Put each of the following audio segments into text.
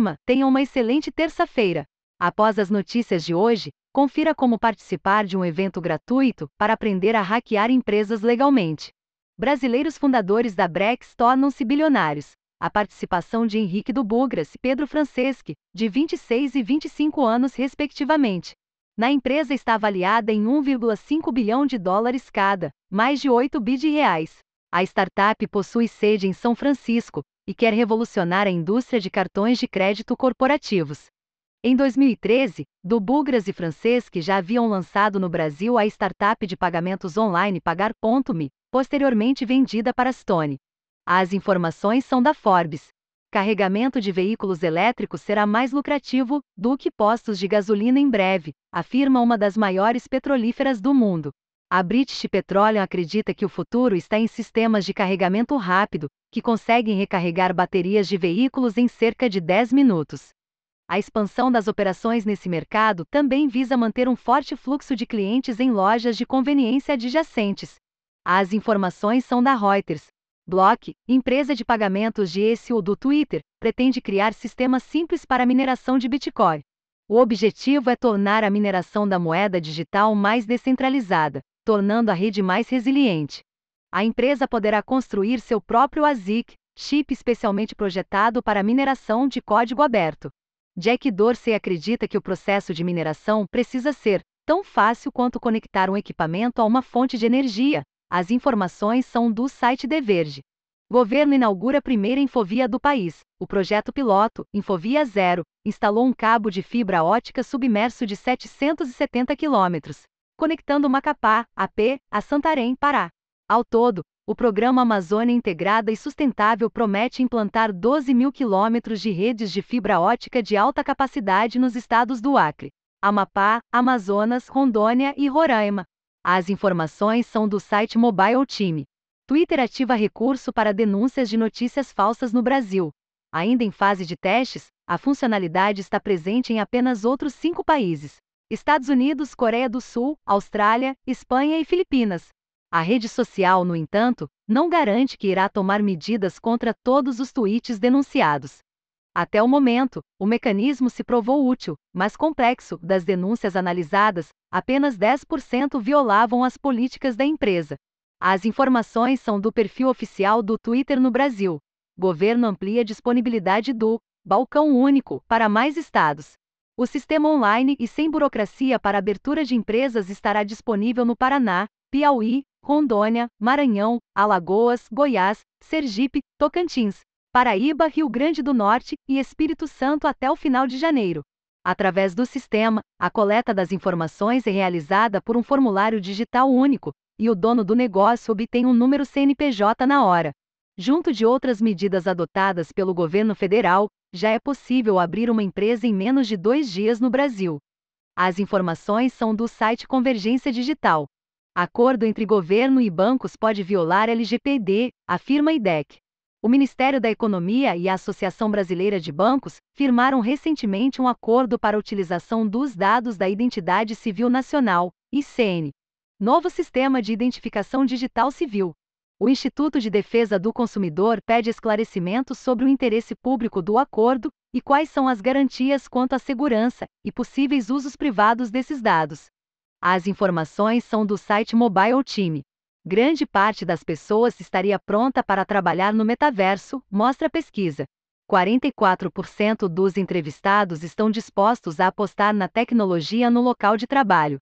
turma, tenha uma excelente terça-feira. Após as notícias de hoje, confira como participar de um evento gratuito para aprender a hackear empresas legalmente. Brasileiros fundadores da Brex tornam-se bilionários. A participação de Henrique do Bugras e Pedro Franceschi, de 26 e 25 anos respectivamente. Na empresa está avaliada em 1,5 bilhão de dólares cada, mais de 8 bi de reais. A startup possui sede em São Francisco e quer revolucionar a indústria de cartões de crédito corporativos. Em 2013, Dubugras e Franceschi já haviam lançado no Brasil a startup de pagamentos online Pagar.me, posteriormente vendida para Stone. As informações são da Forbes. Carregamento de veículos elétricos será mais lucrativo do que postos de gasolina em breve, afirma uma das maiores petrolíferas do mundo. A British Petroleum acredita que o futuro está em sistemas de carregamento rápido, que conseguem recarregar baterias de veículos em cerca de 10 minutos. A expansão das operações nesse mercado também visa manter um forte fluxo de clientes em lojas de conveniência adjacentes. As informações são da Reuters. Block, empresa de pagamentos de SEO do Twitter, pretende criar sistemas simples para mineração de Bitcoin. O objetivo é tornar a mineração da moeda digital mais descentralizada, tornando a rede mais resiliente. A empresa poderá construir seu próprio ASIC, chip especialmente projetado para mineração de código aberto. Jack Dorsey acredita que o processo de mineração precisa ser tão fácil quanto conectar um equipamento a uma fonte de energia. As informações são do site The Verge. Governo inaugura a primeira infovia do país. O projeto piloto, Infovia Zero, instalou um cabo de fibra ótica submerso de 770 quilômetros, conectando Macapá, AP, a Santarém, Pará. Ao todo, o programa Amazônia Integrada e Sustentável promete implantar 12 mil quilômetros de redes de fibra ótica de alta capacidade nos estados do Acre, Amapá, Amazonas, Rondônia e Roraima. As informações são do site Mobile Time. Twitter ativa recurso para denúncias de notícias falsas no Brasil. Ainda em fase de testes, a funcionalidade está presente em apenas outros cinco países: Estados Unidos, Coreia do Sul, Austrália, Espanha e Filipinas. A rede social, no entanto, não garante que irá tomar medidas contra todos os tweets denunciados. Até o momento, o mecanismo se provou útil, mas complexo. Das denúncias analisadas, apenas 10% violavam as políticas da empresa. As informações são do perfil oficial do Twitter no Brasil. Governo amplia disponibilidade do balcão único para mais estados. O sistema online e sem burocracia para abertura de empresas estará disponível no Paraná, Piauí, Rondônia, Maranhão, Alagoas, Goiás, Sergipe, Tocantins, Paraíba, Rio Grande do Norte e Espírito Santo até o final de janeiro. Através do sistema, a coleta das informações é realizada por um formulário digital único, e o dono do negócio obtém um número CNPJ na hora. Junto de outras medidas adotadas pelo governo federal, já é possível abrir uma empresa em menos de dois dias no Brasil. As informações são do site Convergência Digital. Acordo entre governo e bancos pode violar LGPD, afirma IDEC. O Ministério da Economia e a Associação Brasileira de Bancos firmaram recentemente um acordo para a utilização dos dados da Identidade Civil Nacional, ICN. Novo Sistema de Identificação Digital Civil. O Instituto de Defesa do Consumidor pede esclarecimentos sobre o interesse público do acordo e quais são as garantias quanto à segurança e possíveis usos privados desses dados. As informações são do site Mobile Team. Grande parte das pessoas estaria pronta para trabalhar no metaverso, mostra a pesquisa. 44% dos entrevistados estão dispostos a apostar na tecnologia no local de trabalho.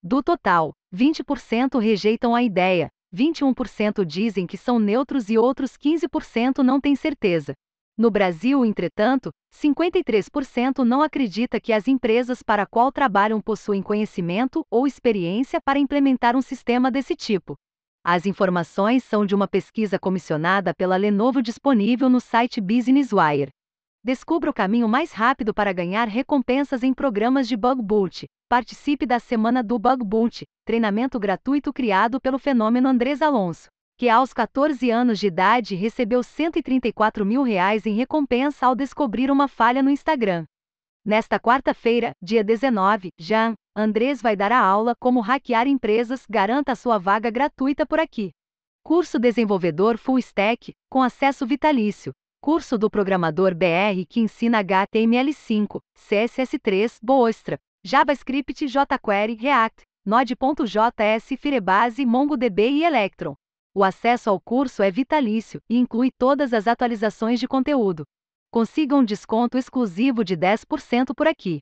Do total, 20% rejeitam a ideia, 21% dizem que são neutros e outros 15% não têm certeza. No Brasil, entretanto, 53% não acredita que as empresas para qual trabalham possuem conhecimento ou experiência para implementar um sistema desse tipo. As informações são de uma pesquisa comissionada pela Lenovo disponível no site Business Wire. Descubra o caminho mais rápido para ganhar recompensas em programas de Bug Boot. Participe da Semana do Bug Boot, treinamento gratuito criado pelo fenômeno Andrés Alonso que aos 14 anos de idade recebeu 134 mil reais em recompensa ao descobrir uma falha no Instagram. Nesta quarta-feira, dia 19, Jean Andrés vai dar a aula como hackear empresas. Garanta sua vaga gratuita por aqui. Curso Desenvolvedor Full Stack, com acesso vitalício. Curso do programador BR que ensina HTML5, CSS3, Boostra, JavaScript, jQuery, React, Node.js, Firebase, MongoDB e Electron. O acesso ao curso é vitalício e inclui todas as atualizações de conteúdo. Consiga um desconto exclusivo de 10% por aqui.